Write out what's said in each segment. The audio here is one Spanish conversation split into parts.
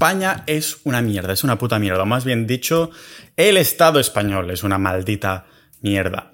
España es una mierda, es una puta mierda. O más bien dicho, el Estado español es una maldita mierda.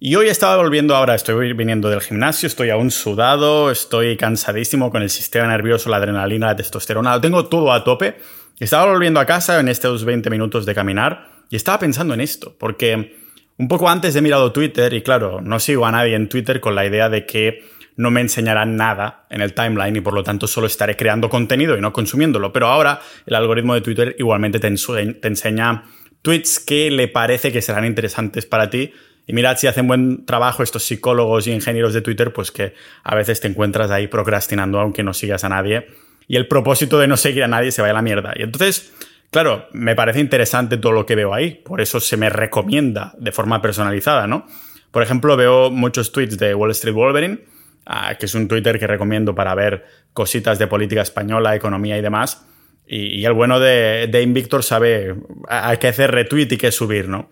Y hoy estaba volviendo ahora, estoy viniendo del gimnasio, estoy aún sudado, estoy cansadísimo con el sistema nervioso, la adrenalina, la testosterona, lo tengo todo a tope. Estaba volviendo a casa en estos 20 minutos de caminar y estaba pensando en esto, porque un poco antes he mirado Twitter y claro, no sigo a nadie en Twitter con la idea de que no me enseñarán nada en el timeline y por lo tanto solo estaré creando contenido y no consumiéndolo. Pero ahora el algoritmo de Twitter igualmente te, enseña tweets que le parece que serán interesantes para ti. Y mirad si hacen buen trabajo estos psicólogos y ingenieros de Twitter, pues que a veces te encuentras ahí procrastinando aunque no sigas a nadie. Y el propósito de no seguir a nadie se vaya a la mierda. Y entonces, claro, me parece interesante todo lo que veo ahí. Por eso se me recomienda de forma personalizada, ¿no? Por ejemplo, veo muchos tweets de Wall Street Wolverine Ah, que es un Twitter que recomiendo para ver cositas de política española, economía y demás. Y, el bueno de, de Invictor sabe a, qué hacer retweet y qué subir, ¿no?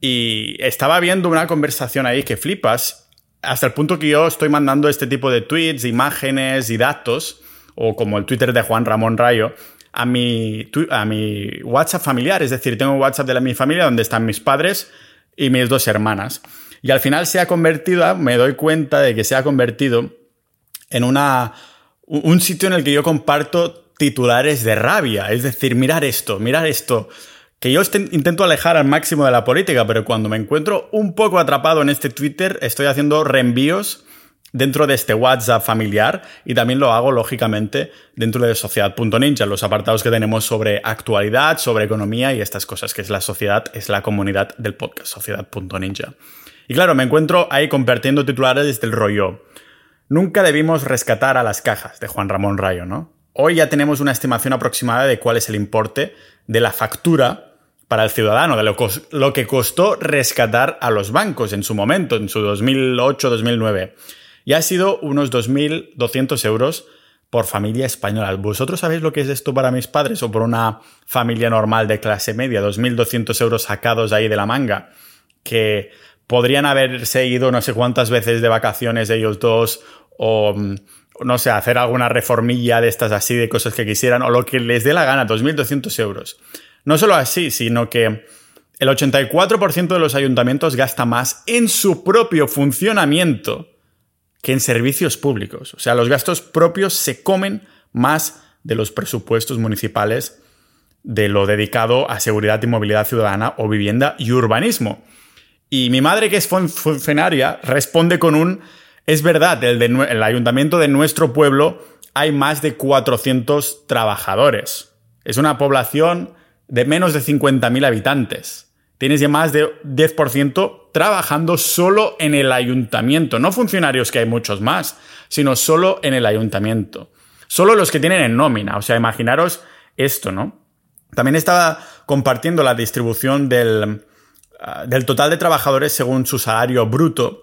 Y estaba viendo una conversación ahí que flipas, hasta el punto que yo estoy mandando este tipo de tweets, imágenes y datos, o como el Twitter de Juan Ramón Rayo, a mi, a mi WhatsApp familiar. Es decir, tengo un WhatsApp de mi familia donde están mis padres y mis dos hermanas. Y al final se ha convertido, me doy cuenta de que se ha convertido en una, un sitio en el que yo comparto titulares de rabia. Es decir, mirar esto, mirar esto. Que yo intento alejar al máximo de la política, pero cuando me encuentro un poco atrapado en este Twitter, estoy haciendo reenvíos dentro de este WhatsApp familiar y también lo hago, lógicamente, dentro de Sociedad.ninja, los apartados que tenemos sobre actualidad, sobre economía y estas cosas, que es la sociedad, es la comunidad del podcast, Sociedad.ninja. Y claro, me encuentro ahí compartiendo titulares desde el rollo. Nunca debimos rescatar a las cajas de Juan Ramón Rayo, ¿no? Hoy ya tenemos una estimación aproximada de cuál es el importe de la factura para el ciudadano, de lo, que costó rescatar a los bancos en su momento, en su 2008-2009. Y ha sido unos 2.200 euros por familia española. ¿Vosotros sabéis lo que es esto para mis padres o por una familia normal de clase media? 2.200 euros sacados ahí de la manga. Que podrían haberse ido no sé cuántas veces de vacaciones ellos dos o mm, no sé, hacer alguna reformilla de estas así, de cosas que quisieran, o lo que les dé la gana, 2.200 euros. No solo así, sino que el 84% de los ayuntamientos gasta más en su propio funcionamiento que en servicios públicos. O sea, los gastos propios se comen más de los presupuestos municipales de lo dedicado a seguridad y movilidad ciudadana o vivienda y urbanismo. Y mi madre, que es funcionaria, responde con un, es verdad, el, de, el ayuntamiento de nuestro pueblo hay más de 400 trabajadores. Es una población de menos de 50.000 habitantes. Tienes ya más de 10% trabajando solo en el ayuntamiento. No funcionarios que hay muchos más, sino solo en el ayuntamiento. Solo los que tienen en nómina. O sea, imaginaros esto, ¿no? También estaba compartiendo la distribución del, Ah, del total de trabajadores según su salario bruto,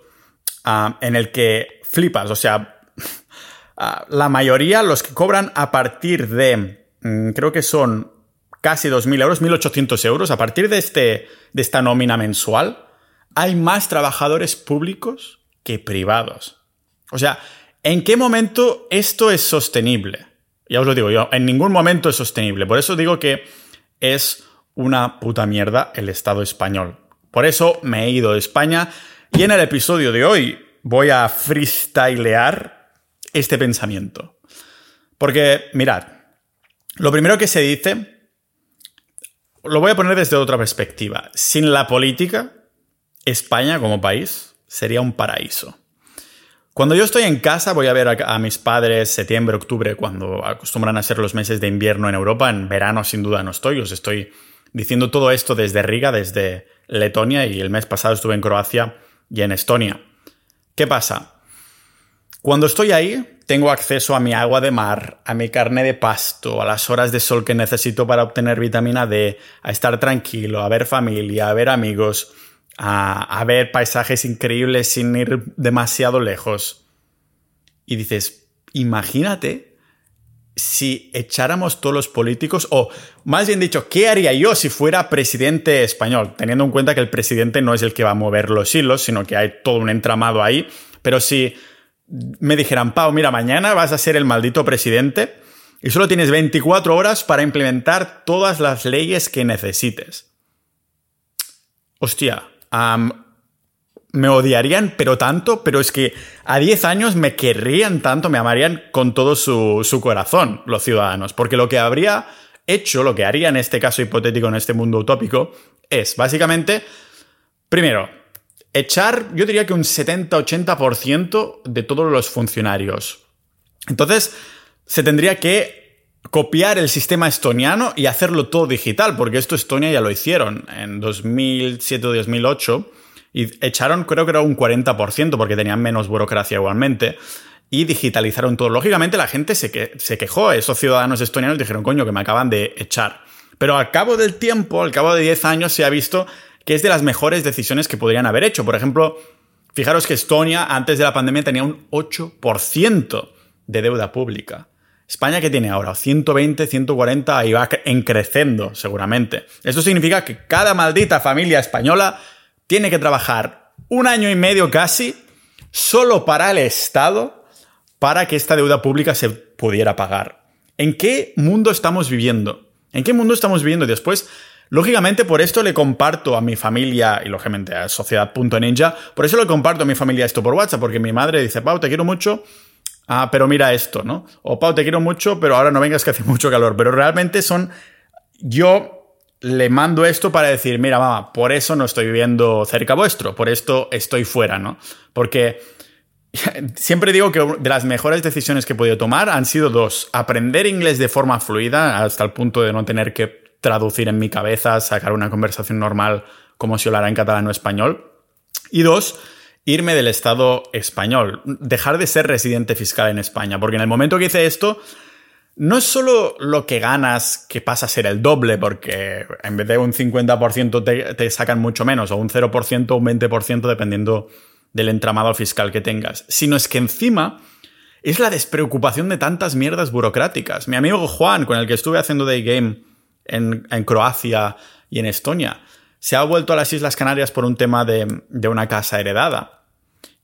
ah, en el que flipas, o sea, ah, la mayoría, los que cobran a partir de, mm, creo que son casi 2.000 euros, 1.800 euros, a partir de, este, de esta nómina mensual, hay más trabajadores públicos que privados. O sea, ¿en qué momento esto es sostenible? Ya os lo digo yo, en ningún momento es sostenible. Por eso digo que es una puta mierda el Estado español. Por eso me he ido de España y en el episodio de hoy voy a freestylear este pensamiento. Porque, mirad, lo primero que se dice, lo voy a poner desde otra perspectiva. Sin la política, España como país sería un paraíso. Cuando yo estoy en casa, voy a ver a, mis padres septiembre, octubre, cuando acostumbran a ser los meses de invierno en Europa. En verano, sin duda, no estoy. Os estoy diciendo todo esto desde Riga, desde Letonia y el mes pasado estuve en Croacia y en Estonia. ¿Qué pasa? Cuando estoy ahí, tengo acceso a mi agua de mar, a mi carne de pasto, a las horas de sol que necesito para obtener vitamina D, a estar tranquilo, a ver familia, a ver amigos, a, a ver paisajes increíbles sin ir demasiado lejos. Y dices, imagínate si echáramos todos los políticos, o más bien dicho, ¿qué haría yo si fuera presidente español? Teniendo en cuenta que el presidente no es el que va a mover los hilos, sino que hay todo un entramado ahí. Pero si me dijeran, Pau, mira, mañana vas a ser el maldito presidente, y solo tienes 24 horas para implementar todas las leyes que necesites. Hostia, me odiarían, pero tanto, pero es que a 10 años me querrían tanto, me amarían con todo su, su corazón los ciudadanos, porque lo que habría hecho, lo que haría en este caso hipotético, en este mundo utópico, es básicamente, primero, echar, yo diría que un 70-80% de todos los funcionarios. Entonces, se tendría que copiar el sistema estoniano y hacerlo todo digital, porque esto Estonia ya lo hicieron en 2007-2008 y echaron creo que era un 40% porque tenían menos burocracia igualmente y digitalizaron todo. Lógicamente la gente se, que, se quejó, esos ciudadanos estonianos dijeron, coño, que me acaban de echar. Pero al cabo del tiempo, al cabo de 10 años, se ha visto que es de las mejores decisiones que podrían haber hecho. Por ejemplo, fijaros que Estonia antes de la pandemia tenía un 8% de deuda pública. España que tiene ahora 120, 140 y va creciendo seguramente. Esto significa que cada maldita familia española tiene que trabajar un año y medio casi solo para el Estado para que esta deuda pública se pudiera pagar. ¿En qué mundo estamos viviendo? ¿En qué mundo estamos viviendo? Y después, lógicamente, por esto le comparto a mi familia y lógicamente a Sociedad.ninja, por eso le comparto a mi familia esto por WhatsApp, porque mi madre dice, Pau, te quiero mucho, ah, pero mira esto, ¿no? O Pau, te quiero mucho, pero ahora no vengas que hace mucho calor. Pero realmente son. Yo le mando esto para decir, mira, mamá, por eso no estoy viviendo cerca vuestro, por esto estoy fuera, ¿no? Porque siempre digo que de las mejores decisiones que he podido tomar han sido dos. Aprender inglés de forma fluida, hasta el punto de no tener que traducir en mi cabeza, sacar una conversación normal como si hablara en catalán o español. Y dos, irme del Estado español, dejar de ser residente fiscal en España, porque en el momento que hice esto, no es solo lo que ganas que pasa a ser el doble, porque en vez de un 50% te, te sacan mucho menos, o un 0% o un 20% dependiendo del entramado fiscal que tengas, sino es que encima es la despreocupación de tantas mierdas burocráticas. Mi amigo Juan, con el que estuve haciendo Day Game en, en Croacia y en Estonia, se ha vuelto a las Islas Canarias por un tema de, una casa heredada.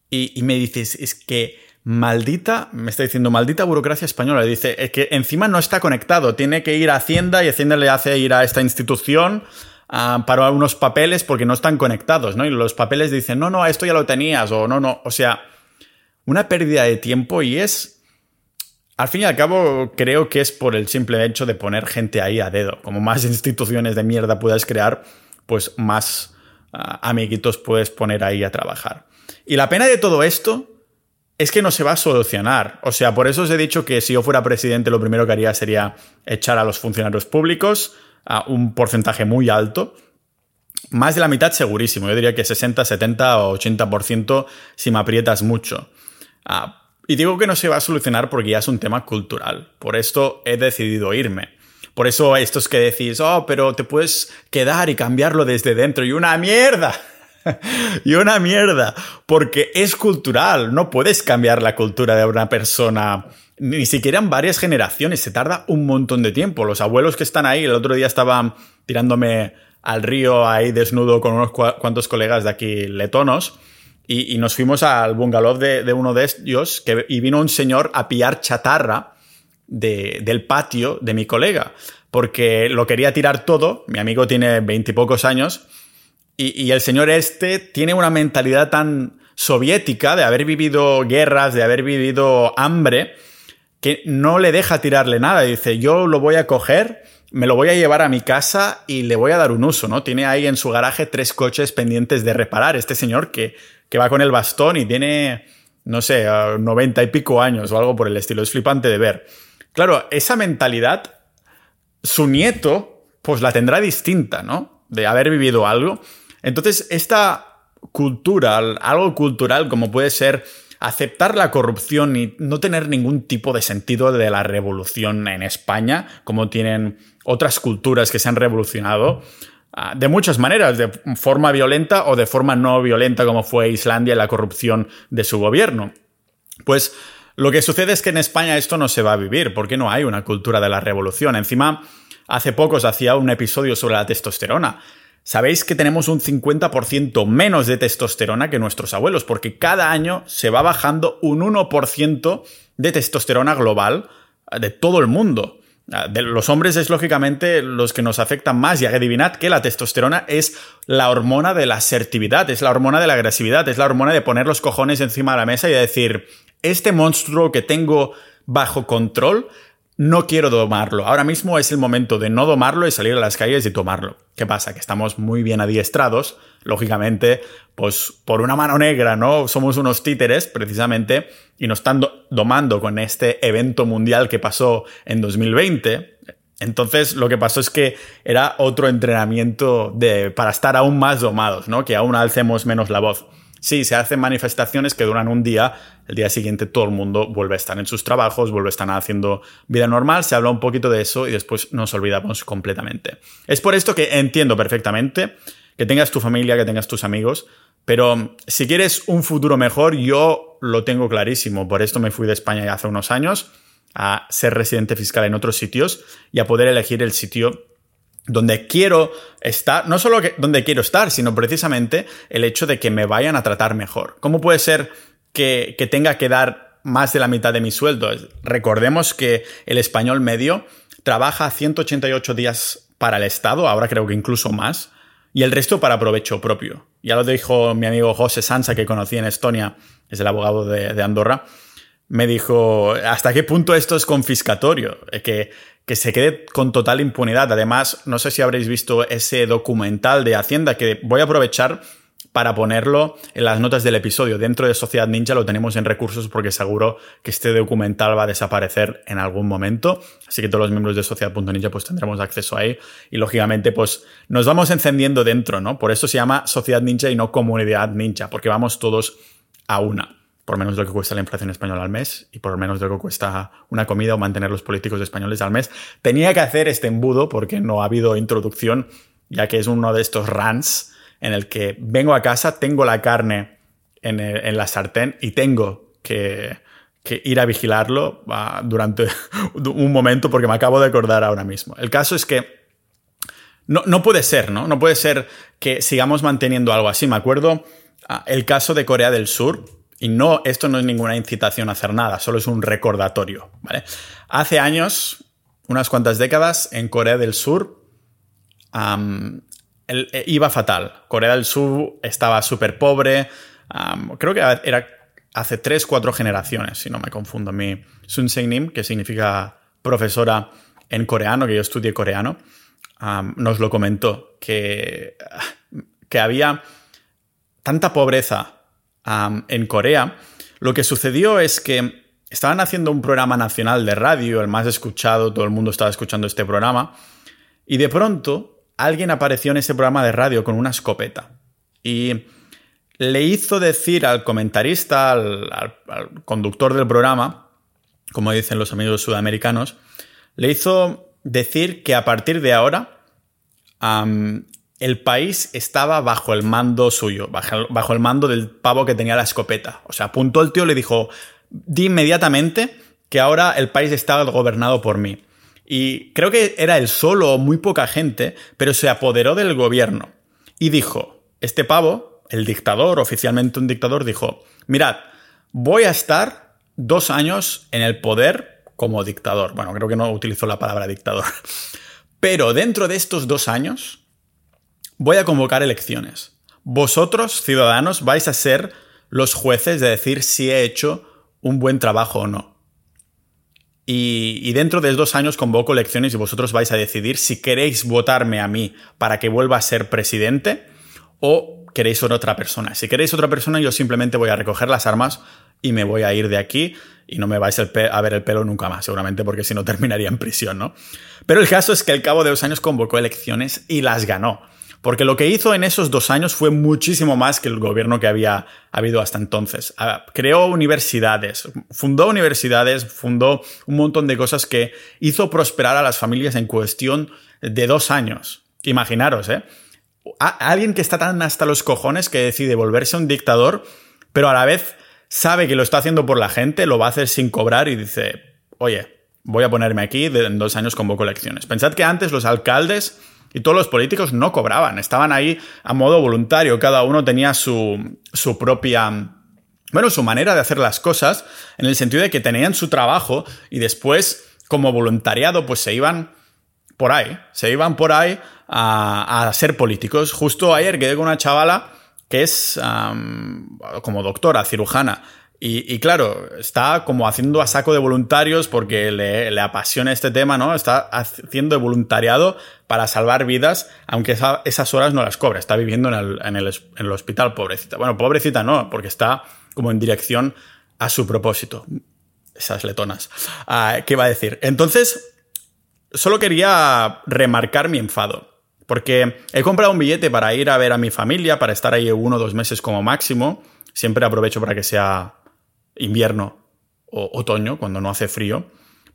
Y, me dices, es que maldita, me está diciendo, maldita burocracia española. Dice, es que encima no está conectado, tiene que ir a Hacienda y Hacienda le hace ir a esta institución ah, para unos papeles porque no están conectados, ¿no? Y los papeles dicen, no, no, esto ya lo tenías, o no, no. O sea, una pérdida de tiempo y es. Al fin y al cabo, creo que es por el simple hecho de poner gente ahí a dedo. Como más instituciones de mierda puedas crear, pues más ah, amiguitos puedes poner ahí a trabajar. Y la pena de todo esto es que no se va a solucionar. O sea, por eso os he dicho que si yo fuera presidente lo primero que haría sería echar a los funcionarios públicos a un porcentaje muy alto. Más de la mitad segurísimo. Yo diría que 60, 70 o 80% si me aprietas mucho. Ah, y digo que no se va a solucionar porque ya es un tema cultural. Por esto he decidido irme. Por eso estos que decís, oh, pero te puedes quedar y cambiarlo desde dentro. Y una mierda. y una mierda. Porque es cultural. No puedes cambiar la cultura de una persona. Ni siquiera en varias generaciones. Se tarda un montón de tiempo. Los abuelos que están ahí, el otro día estaban tirándome al río ahí desnudo con unos cuantos colegas de aquí letonos. Y, nos fuimos al bungalow de, uno de ellos y vino un señor a pillar chatarra del patio de mi colega, porque lo quería tirar todo, mi amigo tiene veintipocos años, y, el señor este tiene una mentalidad tan soviética de haber vivido guerras, de haber vivido hambre, que no le deja tirarle nada. Dice, yo lo voy a coger, me lo voy a llevar a mi casa y le voy a dar un uso, ¿no? Tiene ahí en su garaje tres coches pendientes de reparar. Este señor que, que va con el bastón y tiene, no sé, noventa y pico años o algo por el estilo. Es flipante de ver. Claro, esa mentalidad, su nieto, pues la tendrá distinta, ¿no? De haber vivido algo. Entonces, esta cultura, algo cultural como puede ser aceptar la corrupción y no tener ningún tipo de sentido de la revolución en España, como tienen otras culturas que se han revolucionado, ah, de muchas maneras, de forma violenta o de forma no violenta, como fue Islandia y la corrupción de su gobierno. Pues lo que sucede es que en España esto no se va a vivir, porque no hay una cultura de la revolución. Encima, hace poco hacía un episodio sobre la testosterona. Sabéis que tenemos un 50% menos de testosterona que nuestros abuelos, porque cada año se va bajando un 1% de testosterona global de todo el mundo. Ah, de los hombres es lógicamente los que nos afectan más y adivinad que la testosterona es la hormona de la asertividad, es la hormona de la agresividad, es la hormona de poner los cojones encima de la mesa y de decir, este monstruo que tengo bajo control no quiero domarlo. Ahora mismo es el momento de no domarlo y salir a las calles y tomarlo. ¿Qué pasa? Que estamos muy bien adiestrados. Lógicamente, pues por una mano negra, ¿no? Somos unos títeres, precisamente, y nos están domando con este evento mundial que pasó en 2020. Entonces, lo que pasó es que era otro entrenamiento de, para estar aún más domados, ¿no? Que aún alcemos menos la voz. Sí, se hacen manifestaciones que duran un día, el día siguiente todo el mundo vuelve a estar en sus trabajos, vuelve a estar haciendo vida normal, se habla un poquito de eso y después nos olvidamos completamente. Es por esto que entiendo perfectamente que tengas tu familia, que tengas tus amigos, pero si quieres un futuro mejor, yo lo tengo clarísimo. Por esto me fui de España hace unos años a ser residente fiscal en otros sitios y a poder elegir el sitio donde quiero estar, no solo donde quiero estar, sino precisamente el hecho de que me vayan a tratar mejor. ¿Cómo puede ser que, tenga que dar más de la mitad de mi sueldo? Recordemos que el español medio trabaja 188 días para el Estado, ahora creo que incluso más, y el resto para provecho propio. Ya lo dijo mi amigo José Sansa, que conocí en Estonia, es el abogado de, Andorra, me dijo, ¿hasta qué punto esto es confiscatorio? Que que se quede con total impunidad. Además, no sé si habréis visto ese documental de Hacienda que voy a aprovechar para ponerlo en las notas del episodio. Dentro de Sociedad Ninja lo tenemos en recursos porque seguro que este documental va a desaparecer en algún momento. Así que todos los miembros de Sociedad.ninja pues tendremos acceso ahí. Y lógicamente pues nos vamos encendiendo dentro, ¿no? Por eso se llama Sociedad Ninja y no Comunidad Ninja, porque vamos todos a una por menos de lo que cuesta la inflación española al mes y por menos de lo que cuesta una comida o mantener los políticos españoles al mes. Tenía que hacer este embudo porque no ha habido introducción, ya que es uno de estos runs en el que vengo a casa, tengo la carne en, la sartén y tengo que, ir a vigilarlo ah, durante un momento porque me acabo de acordar ahora mismo. El caso es que no, no puede ser, ¿no? No puede ser que sigamos manteniendo algo así. Me acuerdo ah, el caso de Corea del Sur, y no, esto no es ninguna incitación a hacer nada, solo es un recordatorio, ¿vale? Hace años, unas cuantas décadas, en Corea del Sur eh, iba fatal. Corea del Sur estaba súper pobre. creo que era hace tres, cuatro generaciones, si no me confundo. Mi Sun Seing-nim, que significa profesora en coreano, que yo estudié coreano, nos lo comentó, que, que había tanta pobreza en Corea, lo que sucedió es que estaban haciendo un programa nacional de radio, el más escuchado, todo el mundo estaba escuchando este programa, y de pronto alguien apareció en ese programa de radio con una escopeta y le hizo decir al comentarista, al, conductor del programa, como dicen los amigos sudamericanos, le hizo decir que a partir de ahora el país estaba bajo el mando suyo, bajo, el mando del pavo que tenía la escopeta. O sea, apuntó el tío y le dijo, di inmediatamente que ahora el país está gobernado por mí. Y creo que era él solo o muy poca gente, pero se apoderó del gobierno. Y dijo, este pavo, el dictador, oficialmente un dictador, dijo, mirad, voy a estar dos años en el poder como dictador. Bueno, creo que no utilizó la palabra dictador. Pero dentro de estos dos años, voy a convocar elecciones. Vosotros, ciudadanos, vais a ser los jueces de decir si he hecho un buen trabajo o no. Y, dentro de dos años convoco elecciones y vosotros vais a decidir si queréis votarme a mí para que vuelva a ser presidente o queréis otra persona. Si queréis otra persona, yo simplemente voy a recoger las armas y me voy a ir de aquí y no me vais a ver el pelo nunca más, seguramente porque si no terminaría en prisión, ¿no? Pero el caso es que al cabo de dos años convocó elecciones y las ganó. Porque lo que hizo en esos dos años fue muchísimo más que el gobierno que había habido hasta entonces. Ah, creó universidades, fundó universidades, fundó un montón de cosas que hizo prosperar a las familias en cuestión de dos años. Imaginaros, ¿eh? alguien que está tan hasta los cojones que decide volverse un dictador, pero a la vez sabe que lo está haciendo por la gente, lo va a hacer sin cobrar y dice, oye, voy a ponerme aquí, en dos años convoco elecciones. Pensad que antes los alcaldes y todos los políticos no cobraban, estaban ahí a modo voluntario, cada uno tenía su, su propia... Bueno, su manera de hacer las cosas, en el sentido de que tenían su trabajo y después como voluntariado, pues se iban por ahí, se iban por ahí a, ser políticos. Justo ayer quedé con una chavala que es como doctora, cirujana, y, claro, está como haciendo a saco de voluntarios porque le, apasiona este tema, ¿no? Está haciendo voluntariado para salvar vidas, aunque esas horas no las cobra. Está viviendo en el, en, el, hospital, pobrecita. Bueno, pobrecita no, porque está como en dirección a su propósito. Esas letonas. Ah, ¿Qué iba a decir? Entonces, solo quería remarcar mi enfado. Porque he comprado un billete para ir a ver a mi familia, para estar ahí uno o dos meses como máximo. Siempre aprovecho para que sea invierno o otoño, cuando no hace frío.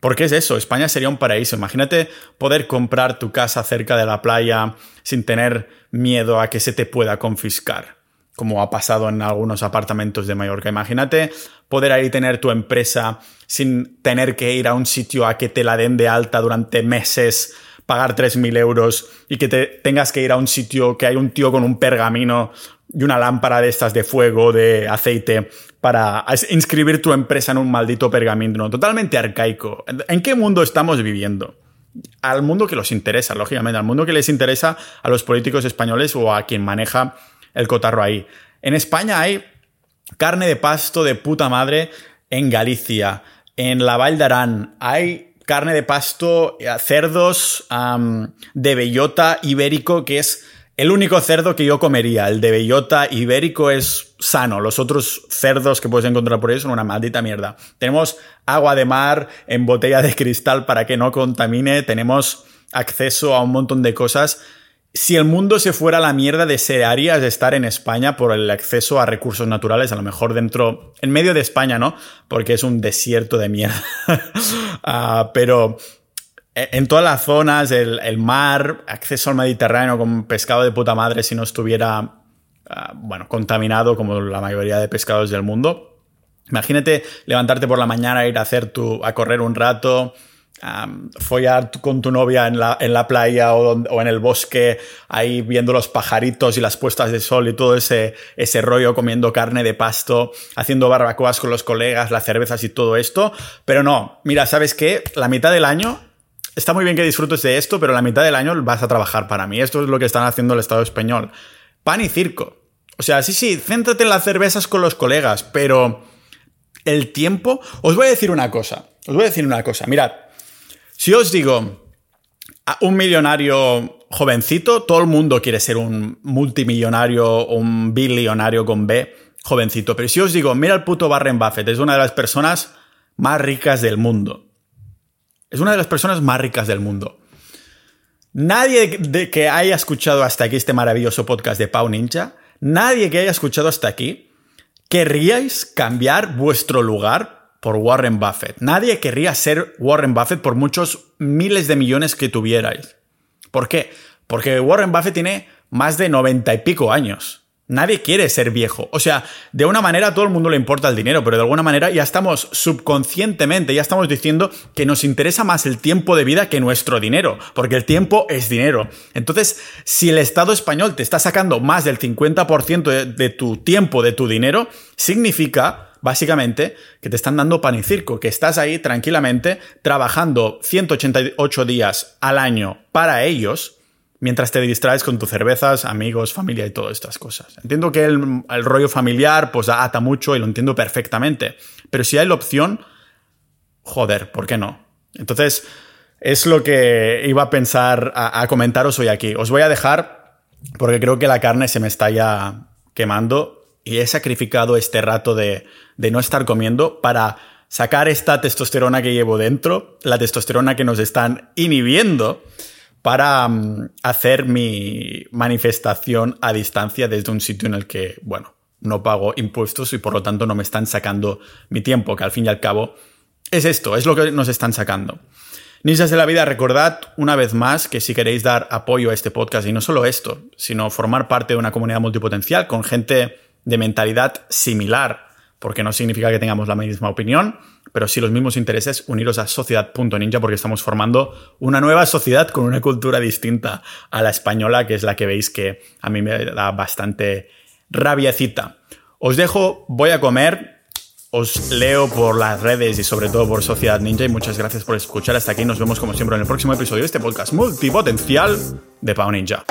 Porque es eso, España sería un paraíso. Imagínate poder comprar tu casa cerca de la playa sin tener miedo a que se te pueda confiscar, como ha pasado en algunos apartamentos de Mallorca. Imagínate poder ahí tener tu empresa sin tener que ir a un sitio a que te la den de alta durante meses, pagar 3.000 euros y que te tengas que ir a un sitio que hay un tío con un pergamino y una lámpara de estas de fuego, de aceite, para inscribir tu empresa en un maldito pergamino. Totalmente arcaico. ¿En qué mundo estamos viviendo? Al mundo que los interesa, lógicamente, al mundo que les interesa a los políticos españoles o a quien maneja el cotarro ahí. En España hay carne de pasto de puta madre en Galicia, en la Val de Arán, hay carne de pasto, eh, cerdos de bellota ibérico que es el único cerdo que yo comería, el de bellota ibérico, es sano. Los otros cerdos que puedes encontrar por ahí son una maldita mierda. Tenemos agua de mar en botella de cristal para que no contamine. Tenemos acceso a un montón de cosas. Si el mundo se fuera a la mierda, desearías estar en España por el acceso a recursos naturales, a lo mejor dentro, en medio de España, ¿no? Porque es un desierto de mierda. Ah, pero en todas las zonas, el, mar, acceso al Mediterráneo con pescado de puta madre si no estuviera, ah, bueno, contaminado como la mayoría de pescados del mundo. Imagínate levantarte por la mañana, ir a hacer tu, a correr un rato, follar con tu novia en la, en la playa o, o, en el bosque, ahí viendo los pajaritos y las puestas de sol y todo ese, ese rollo, comiendo carne de pasto, haciendo barbacoas con los colegas, las cervezas y todo esto. Pero no, mira, ¿sabes qué? La mitad del año está muy bien que disfrutes de esto, pero la mitad del año vas a trabajar para mí. Esto es lo que están haciendo el Estado español. Pan y circo. O sea, sí, sí, céntrate en las cervezas con los colegas, pero el tiempo... Os voy a decir una cosa. Os voy a decir una cosa. Mirad, si os digo a un millonario jovencito, todo el mundo quiere ser un multimillonario un billonario con B jovencito. Pero si os digo, mira el puto Warren Buffett, es una de las personas más ricas del mundo. Es una de las personas más ricas del mundo. Nadie de que haya escuchado hasta aquí este maravilloso podcast de Pau Ninja, nadie que haya escuchado hasta aquí, querríais cambiar vuestro lugar por Warren Buffett. Nadie querría ser Warren Buffett por muchos miles de millones que tuvierais. ¿Por qué? Porque Warren Buffett tiene más de noventa y pico años. Nadie quiere ser viejo. O sea, de una manera a todo el mundo le importa el dinero, pero de alguna manera ya estamos subconscientemente, ya estamos diciendo que nos interesa más el tiempo de vida que nuestro dinero, porque el tiempo es dinero. Entonces, si el Estado español te está sacando más del 50% de, de tu tiempo, de tu dinero, significa básicamente que te están dando pan y circo, que estás ahí tranquilamente trabajando 188 días al año para ellos mientras te distraes con tus cervezas, amigos, familia y todas estas cosas. Entiendo que el, rollo familiar pues ata mucho y lo entiendo perfectamente, pero si hay la opción, joder, ¿por qué no? Entonces, es lo que iba a pensar a, comentaros hoy aquí. Os voy a dejar porque creo que la carne se me está ya quemando y he sacrificado este rato de, de no estar comiendo para sacar esta testosterona que llevo dentro, la testosterona que nos están inhibiendo para mm, hacer mi manifestación a distancia desde un sitio en el que, bueno, no pago impuestos y por lo tanto no me están sacando mi tiempo, que al fin y al cabo es esto, es lo que nos están sacando. Ninjas de la vida, recordad una vez más que si queréis dar apoyo a este podcast, y no solo esto, sino formar parte de una comunidad multipotencial con gente de mentalidad similar, porque no significa que tengamos la misma opinión, pero sí los mismos intereses, uniros a sociedad.ninja porque estamos formando una nueva sociedad con una cultura distinta a la española, que es la que veis que a mí me da bastante rabiecita. Os dejo, voy a comer. os leo por las redes y sobre todo por Sociedad Ninja y muchas gracias por escuchar hasta aquí. Nos vemos como siempre en el próximo episodio de este podcast multipotencial de Pau Ninja.